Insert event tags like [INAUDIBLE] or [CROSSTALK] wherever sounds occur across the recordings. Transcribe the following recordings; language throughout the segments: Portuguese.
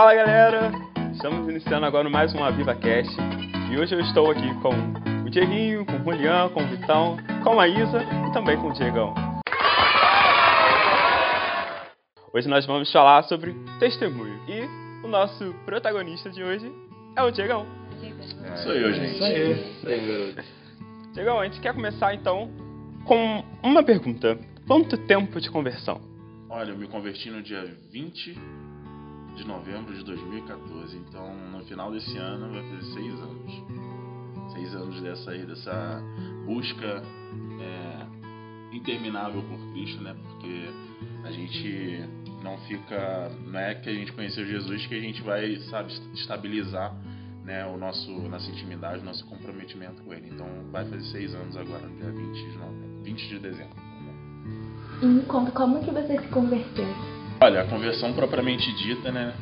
Fala galera, estamos iniciando agora mais um Aviva Cast e hoje eu estou aqui com o Dieguinho, com o Julião, com o Vitão, com a Isa e também com o Diegão. Hoje nós vamos falar sobre testemunho e o nosso protagonista de hoje é o Diegão. Sou eu, gente. Aí, garoto. Diegão, a gente quer começar então com uma pergunta: quanto tempo de conversão? Olha, eu me converti no dia 20 de novembro de 2014, então no final desse ano vai fazer seis anos. Seis anos dessa aí, dessa busca é, interminável por Cristo, né? Porque a gente não fica. Não é que a gente conheceu Jesus que a gente vai, sabe, estabilizar né, o nosso, nossa intimidade, nosso comprometimento com Ele. Então vai fazer seis anos agora, no dia 20 de, novembro, 20 de dezembro. E me conta como que você se converteu? Olha, a conversão propriamente dita, né?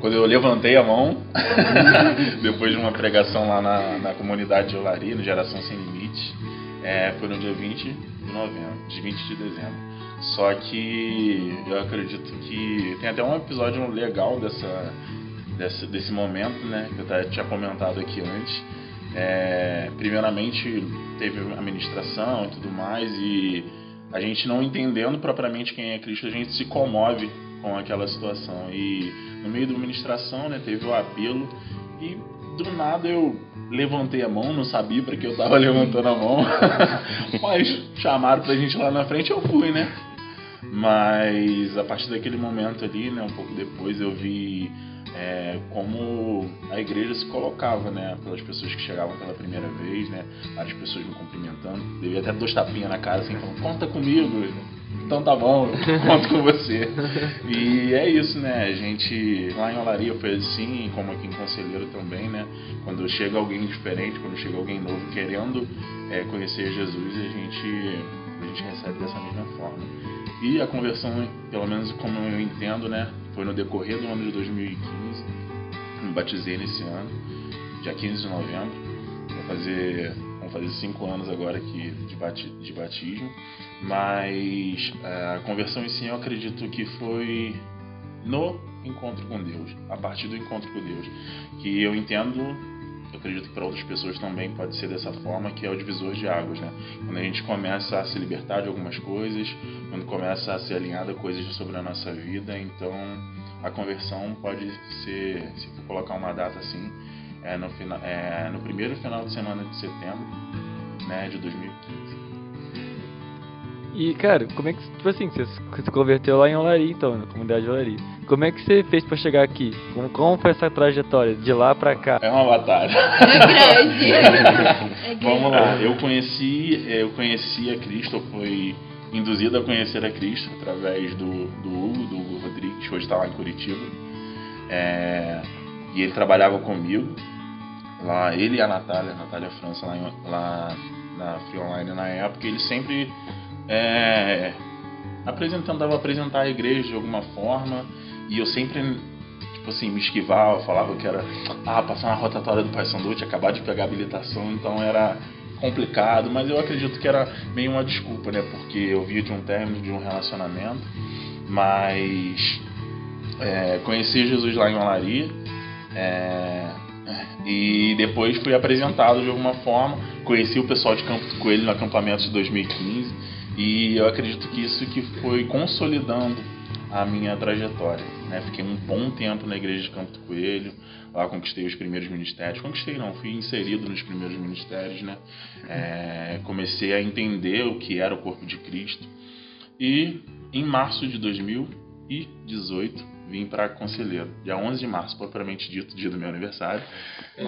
Quando eu levantei a mão, [LAUGHS] depois de uma pregação lá na, na comunidade de Olaria, no Geração Sem Limite, é, foi no dia 20 de novembro, de 20 de dezembro. Só que eu acredito que tem até um episódio legal dessa, desse, desse momento, né? Que eu tinha comentado aqui antes. É, primeiramente teve a ministração e tudo mais, e a gente não entendendo propriamente quem é Cristo, a gente se comove com aquela situação. E no meio da ministração, né, teve o apelo e do nada eu levantei a mão, não sabia para que eu tava [LAUGHS] levantando a mão, [LAUGHS] mas chamaram pra gente lá na frente, eu fui, né? Mas a partir daquele momento ali, né, um pouco depois, eu vi é, como a igreja se colocava, né, pelas pessoas que chegavam pela primeira vez, né, várias pessoas me cumprimentando, devia até dois tapinhas na cara, assim, falando, conta comigo, então tá bom, eu conto com você. E é isso, né, a gente, lá em Olaria foi assim, como aqui em Conselheiro também, né, quando chega alguém diferente, quando chega alguém novo querendo é, conhecer Jesus, a gente, a gente recebe dessa mesma forma. E a conversão, pelo menos como eu entendo, né, foi no decorrer do ano de 2015. Me batizei nesse ano, dia 15 de novembro. Vou fazer, vamos fazer cinco anos agora aqui de, bati, de batismo. Mas a conversão em si eu acredito que foi no encontro com Deus, a partir do encontro com Deus, que eu entendo eu acredito que para outras pessoas também pode ser dessa forma, que é o divisor de águas, né? Quando a gente começa a se libertar de algumas coisas, quando começa a ser alinhada coisas sobre a nossa vida, então a conversão pode ser, se for colocar uma data assim, é no, final, é no primeiro final de semana de setembro, né, de 2015. E, cara, como é que, tipo assim, você se converteu lá em Olaria, então, na comunidade de Olaria. Como é que você fez pra chegar aqui? Como, como foi essa trajetória de lá pra cá? É uma batalha. É grande. [LAUGHS] É grande. Vamos lá, eu conheci, eu conheci a Cristo, fui induzido a conhecer a Cristo através do, do Hugo, do Hugo Rodrigues, que hoje está lá em Curitiba. É, e ele trabalhava comigo, lá, ele e a Natália, a Natália França, lá, em, lá na Free Online na época, ele sempre é, apresentando, apresentar a igreja de alguma forma, e eu sempre, tipo assim, me esquivava, falava que era, ah, passar na rotatória do Pai Sandu, tinha acabado de pegar habilitação, então era complicado, mas eu acredito que era meio uma desculpa, né? Porque eu via de um término de um relacionamento, mas é, conheci Jesus lá em Olaria é, e depois fui apresentado de alguma forma, conheci o pessoal de Campo Coelho no acampamento de 2015 e eu acredito que isso que foi consolidando a minha trajetória. Né? Fiquei um bom tempo na igreja de Campo do Coelho, lá conquistei os primeiros ministérios. Conquistei não, fui inserido nos primeiros ministérios, né? É, comecei a entender o que era o corpo de Cristo. E em março de 2018 vim para Conselheiro, dia 11 de março, propriamente dito, dia do meu aniversário.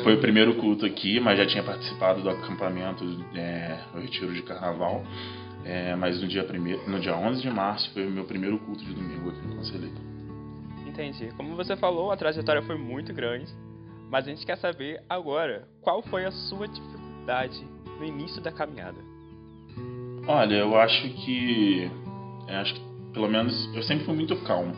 Foi o primeiro culto aqui, mas já tinha participado do acampamento, é, do retiro de carnaval. É, mas no dia, primeiro, no dia 11 de março foi o meu primeiro culto de domingo aqui no Conselheiro. Entendi. Como você falou, a trajetória foi muito grande, mas a gente quer saber agora qual foi a sua dificuldade no início da caminhada. Olha, eu acho que, eu acho que pelo menos eu sempre fui muito calmo,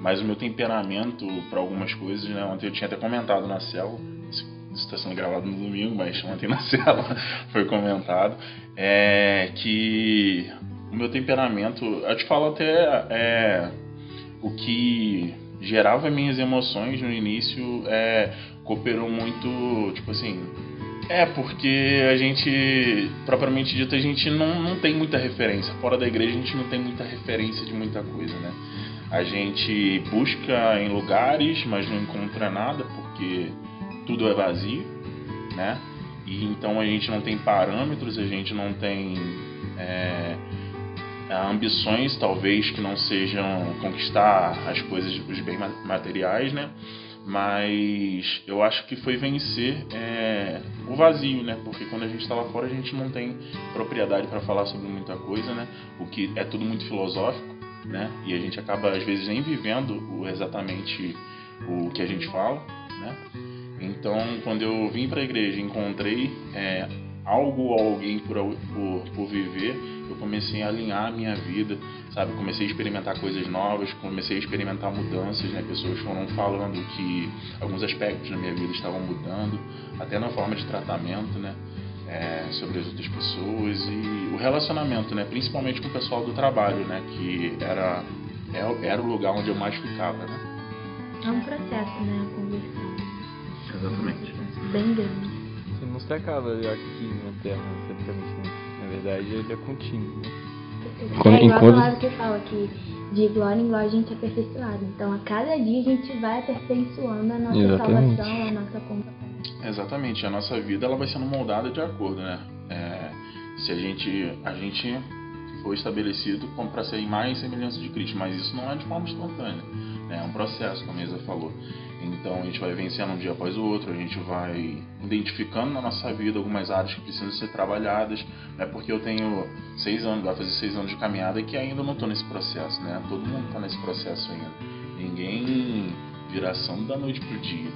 mas o meu temperamento para algumas coisas, né? Ontem eu tinha até comentado na célula, isso está sendo gravado no domingo, mas ontem na [LAUGHS] célula foi comentado, é que o meu temperamento, eu te falo até é, o que gerava minhas emoções no início, é, cooperou muito, tipo assim, é, porque a gente, propriamente dito, a gente não, não tem muita referência. Fora da igreja a gente não tem muita referência de muita coisa, né? A gente busca em lugares, mas não encontra nada porque tudo é vazio, né? E então a gente não tem parâmetros, a gente não tem é, ambições, talvez que não sejam conquistar as coisas, os bens materiais, né? mas eu acho que foi vencer é, o vazio, né? Porque quando a gente está lá fora a gente não tem propriedade para falar sobre muita coisa, né? O que é tudo muito filosófico, né? E a gente acaba às vezes nem vivendo o, exatamente o que a gente fala, né? Então, quando eu vim para a igreja, encontrei é, algo ou alguém por, por, por viver, eu comecei a alinhar a minha vida, sabe? Comecei a experimentar coisas novas, comecei a experimentar mudanças, né? Pessoas foram falando que alguns aspectos da minha vida estavam mudando, até na forma de tratamento, né? É, sobre as outras pessoas e o relacionamento, né? Principalmente com o pessoal do trabalho, né? Que era, é, era o lugar onde eu mais ficava, né? É um processo, né? A conversão. Exatamente. Bem grande. Você não se acaba aqui na Terra, certamente. Na verdade, ele é contínuo. Né? Quando, é igual enquanto... a palavra que fala que de glória em glória a gente é aperfeiçoado. Então, a cada dia a gente vai aperfeiçoando a nossa Exatamente. salvação, a nossa compaixão. Exatamente. A nossa vida ela vai sendo moldada de acordo, né? É, se a gente, a gente foi estabelecido para ser mais semelhança de Cristo, mas isso não é de forma instantânea. Né? É um processo, como a Isa falou. Então a gente vai vencendo um dia após o outro, a gente vai identificando na nossa vida algumas áreas que precisam ser trabalhadas. Não é porque eu tenho seis anos, vai fazer seis anos de caminhada que ainda não estou nesse processo, né? Todo mundo está nesse processo ainda. Ninguém vira santo da noite pro dia,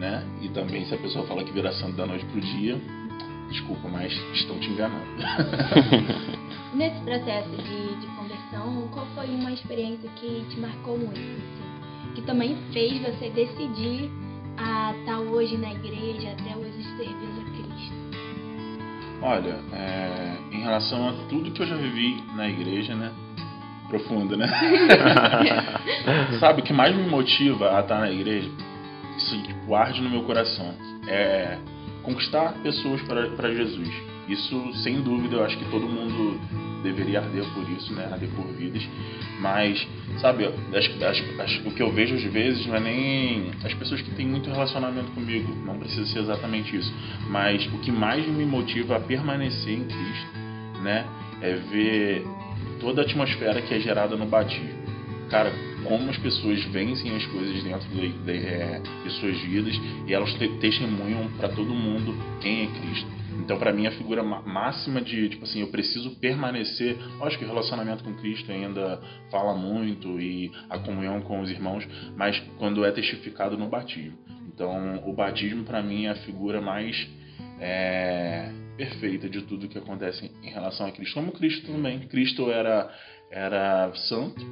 né? E também se a pessoa fala que vira santo da noite pro dia, desculpa, mas estão te enganando. [LAUGHS] Nesse processo de, de conversão, qual foi uma experiência que te marcou muito? Assim? que também fez você decidir a estar hoje na igreja, até hoje servindo a Cristo? Olha, é, em relação a tudo que eu já vivi na igreja, né? Profundo, né? [LAUGHS] Sabe, o que mais me motiva a estar na igreja, isso tipo, arde no meu coração, é conquistar pessoas para Jesus. Isso, sem dúvida, eu acho que todo mundo deveria arder por isso, né? Arder por vidas. Mas, sabe, acho, acho, acho, o que eu vejo às vezes não é nem as pessoas que têm muito relacionamento comigo, não precisa ser exatamente isso. Mas o que mais me motiva a permanecer em Cristo, né? É ver toda a atmosfera que é gerada no batismo. Cara, como as pessoas vencem as coisas dentro de, de, é, de suas vidas e elas te, testemunham para todo mundo quem é Cristo. Então, para mim, a figura máxima de, tipo assim, eu preciso permanecer. Lógico que o relacionamento com Cristo ainda fala muito e a comunhão com os irmãos, mas quando é testificado no batismo. Então, o batismo, para mim, é a figura mais é, perfeita de tudo que acontece em relação a Cristo. Como Cristo também. Cristo era, era santo,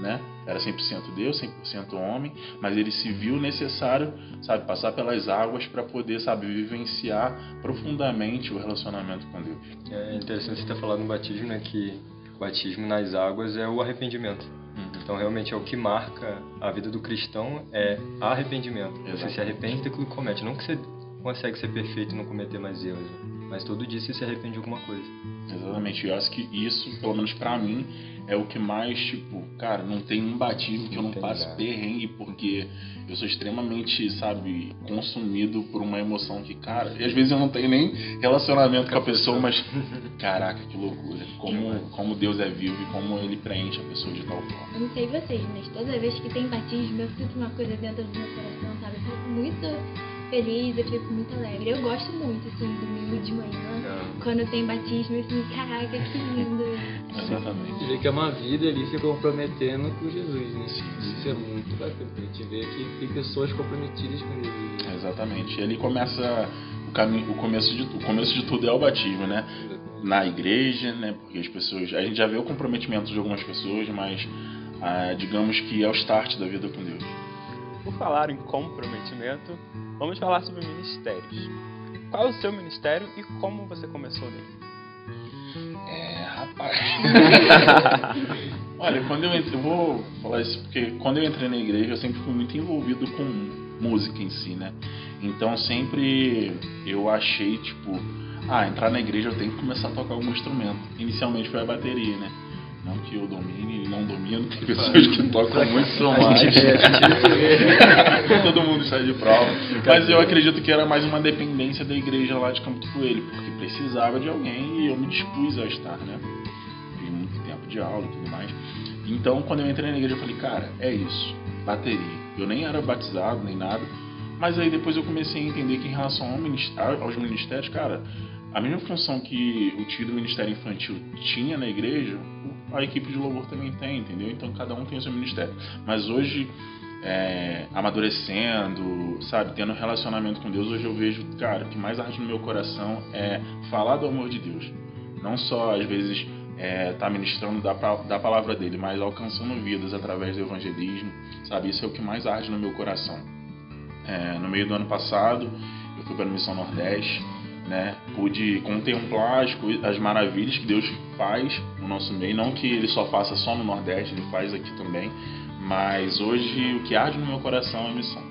né? Era 100% Deus, 100% homem, mas ele se viu necessário, sabe, passar pelas águas para poder, sabe, vivenciar profundamente o relacionamento com Deus. É interessante você ter falado no batismo, né, que o batismo nas águas é o arrependimento. Uhum. Então, realmente, é o que marca a vida do cristão é arrependimento. Exatamente. Você se arrepende daquilo que comete. Não que você consegue ser perfeito e não cometer mais erros, mas todo dia você se arrepende de alguma coisa. Exatamente. Eu acho que isso, pelo menos para mim, é o que mais, tipo, cara, não tem um batismo que eu não passe perrengue, porque eu sou extremamente, sabe, consumido por uma emoção que, cara, e às vezes eu não tenho nem relacionamento com a pessoa, mas, [LAUGHS] caraca, que loucura. Como, como Deus é vivo e como ele preenche a pessoa de tal forma. Eu não sei vocês, mas toda vez que tem batismo, eu sinto uma coisa dentro do meu coração, sabe? Eu fico muito feliz, eu fico muito alegre. Eu gosto muito, assim, domingo de manhã, é. quando tem batismo, eu fico, caraca, que lindo. [LAUGHS] Exatamente. Você vê que é uma vida ali se comprometendo com Jesus, né? Sim, sim. Isso é muito bacana. A gente vê que tem pessoas comprometidas com Jesus. Né? Exatamente. E ali começa o caminho, o começo de tudo. O começo de tudo é o batismo, né? Na igreja, né? Porque as pessoas. A gente já vê o comprometimento de algumas pessoas, mas ah, digamos que é o start da vida com Deus. Por falar em comprometimento, vamos falar sobre ministérios. Qual é o seu ministério e como você começou nele? É, rapaz. [LAUGHS] Olha, quando eu entrei, eu vou falar isso porque quando eu entrei na igreja eu sempre fui muito envolvido com música em si, né? Então sempre eu achei, tipo, ah, entrar na igreja eu tenho que começar a tocar algum instrumento. Inicialmente foi a bateria, né? Não que eu domine e não domino, tem pessoas que tocam muito mais. [LAUGHS] Todo mundo sai de prova. Mas eu acredito que era mais uma dependência da igreja lá de Campo do Coelho, porque precisava de alguém e eu me dispus a estar, né? Tive muito tempo de aula e tudo mais. Então, quando eu entrei na igreja, eu falei, cara, é isso, bateria. Eu nem era batizado, nem nada. Mas aí depois eu comecei a entender que em relação aos ministérios, cara, a mesma função que o tio do Ministério Infantil tinha na igreja, a equipe de louvor também tem, entendeu? Então cada um tem o seu ministério. Mas hoje, é, amadurecendo, sabe, tendo relacionamento com Deus, hoje eu vejo, cara, o que mais arde no meu coração é falar do amor de Deus. Não só, às vezes, é, tá ministrando da, da palavra dele, mas alcançando vidas através do evangelismo, sabe? Isso é o que mais arde no meu coração. É, no meio do ano passado, eu fui para a Missão Nordeste né? Pude contemplar as, as maravilhas que Deus faz no nosso meio, não que Ele só faça só no Nordeste, Ele faz aqui também, mas hoje o que arde no meu coração é a missão.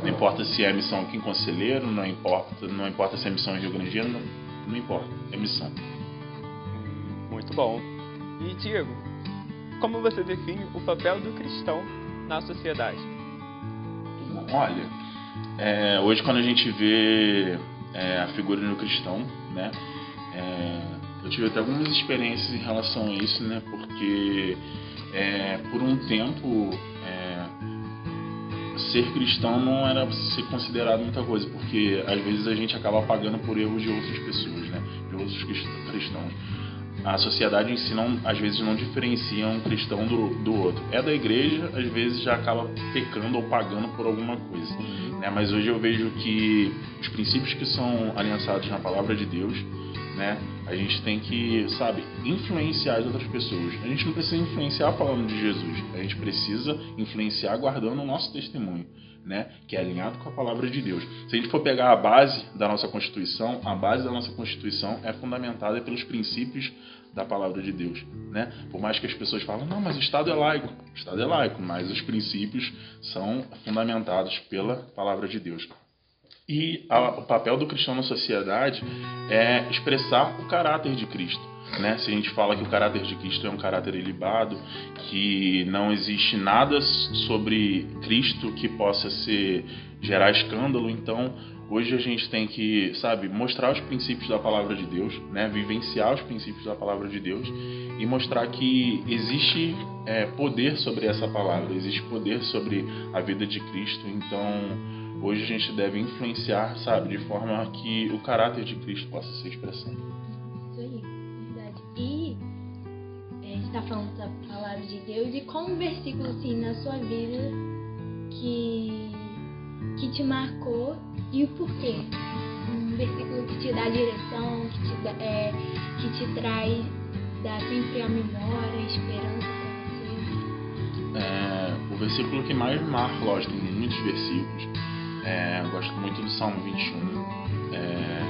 Não importa se é missão aqui em Conselheiro, não importa, não importa se é missão em Rio Grande não, não importa, é missão. Muito bom. E Diego, como você define o papel do cristão na sociedade? Olha, é, hoje quando a gente vê é, a figura do cristão, né? É, eu tive até algumas experiências em relação a isso, né? Porque é, por um tempo é, ser cristão não era ser considerado muita coisa, porque às vezes a gente acaba pagando por erros de outras pessoas, né? De outros cristãos. A sociedade em si não, às vezes não diferencia um cristão do, do outro. É da igreja, às vezes já acaba pecando ou pagando por alguma coisa. Né? Mas hoje eu vejo que os princípios que são aliançados na palavra de Deus, né? A gente tem que, sabe, influenciar as outras pessoas. A gente não precisa influenciar falando de Jesus. A gente precisa influenciar guardando o nosso testemunho, né? Que é alinhado com a palavra de Deus. Se a gente for pegar a base da nossa Constituição, a base da nossa Constituição é fundamentada pelos princípios da palavra de Deus, né? Por mais que as pessoas falem, não, mas o Estado é laico. O Estado é laico, mas os princípios são fundamentados pela palavra de Deus. E a, o papel do cristão na sociedade é expressar o caráter de Cristo. Né? Se a gente fala que o caráter de Cristo é um caráter ilibado, que não existe nada sobre Cristo que possa ser gerar escândalo, então hoje a gente tem que, sabe, mostrar os princípios da palavra de Deus, né? Vivenciar os princípios da palavra de Deus e mostrar que existe é, poder sobre essa palavra, existe poder sobre a vida de Cristo. Então hoje a gente deve influenciar, sabe, de forma que o caráter de Cristo possa ser expressado. Isso aí, verdade. E é, a gente está falando da palavra de Deus e qual um versículo assim na sua vida que que te marcou e o porquê? Um versículo que te dá direção, que te, dá, é, que te traz, dá sempre a memória, a esperança para você. É, o versículo que mais marca, lógico, tem muitos versículos é, gosto muito do Salmo 21, é,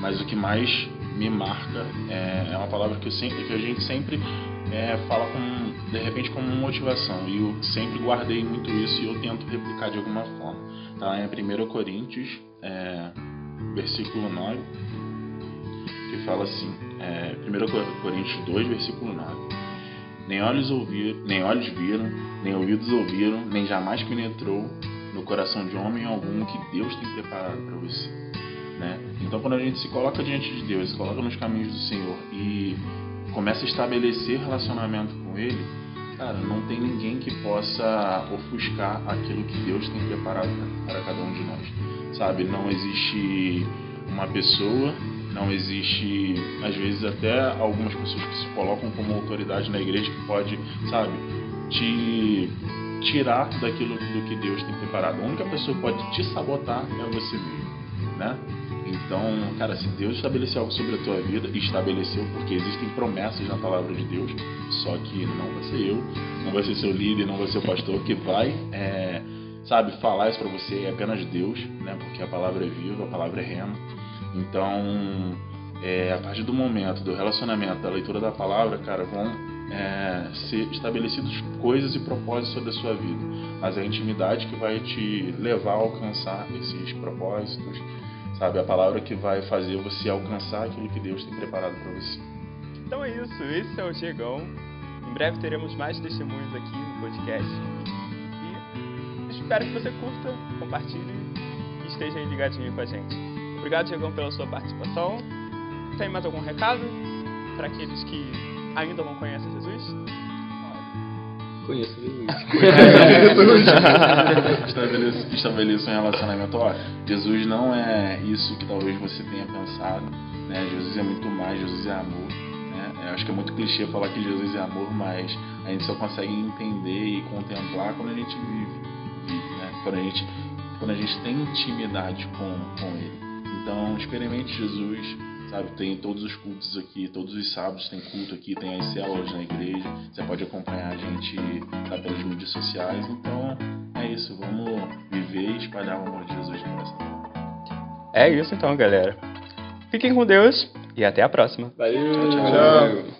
mas o que mais me marca é, é, uma palavra que, sempre, que a gente sempre é, fala com, de repente como motivação e eu sempre guardei muito isso e eu tento replicar de alguma forma. Tá? É 1 Coríntios, é, versículo 9, que fala assim, é, 1 Coríntios 2, versículo 9. Nem olhos, ouviram, nem olhos viram, nem ouvidos ouviram, nem jamais penetrou no coração de homem algum que Deus tem preparado para você. Né? Então, quando a gente se coloca diante de Deus, se coloca nos caminhos do Senhor e começa a estabelecer relacionamento com Ele, cara, não tem ninguém que possa ofuscar aquilo que Deus tem preparado para cada um de nós. Sabe? Não existe uma pessoa, não existe, às vezes, até algumas pessoas que se colocam como autoridade na igreja que pode, sabe, te tirar daquilo do que Deus tem preparado. A única pessoa que pode te sabotar é você mesmo, né? Então, cara, se Deus estabeleceu algo sobre a tua vida, estabeleceu porque existem promessas na palavra de Deus, só que não vai ser eu, não vai ser seu líder, não vai ser o pastor que vai, é, sabe, falar isso para você, é apenas Deus, né? Porque a palavra é viva, a palavra é rema. Então, é, a partir do momento do relacionamento, da leitura da palavra, cara, vão é, ser estabelecidos coisas e propósitos sobre a sua vida, mas é a intimidade que vai te levar a alcançar esses propósitos, sabe? A palavra que vai fazer você alcançar aquilo que Deus tem preparado para você. Então é isso, esse é o Diegão. Em breve teremos mais testemunhos aqui no podcast. E espero que você curta, compartilhe e esteja aí ligadinho com a gente. Obrigado, Diegão, pela sua participação. Tem mais algum recado para aqueles que ainda não conhecem Jesus? Conheço Jesus. [LAUGHS] estabeleça, estabeleça um relacionamento. Ó, Jesus não é isso que talvez você tenha pensado. Né? Jesus é muito mais, Jesus é amor. Né? Eu acho que é muito clichê falar que Jesus é amor, mas a gente só consegue entender e contemplar quando a gente vive. vive né? quando, a gente, quando a gente tem intimidade com, com Ele. Então, experimente Jesus sabe? Tem todos os cultos aqui, todos os sábados tem culto aqui, tem as células na igreja. Você pode acompanhar a gente tá, pelas mídias sociais. Então é isso, vamos viver e espalhar o amor de Jesus no coração. É isso então, galera. Fiquem com Deus e até a próxima. Valeu. tchau. tchau.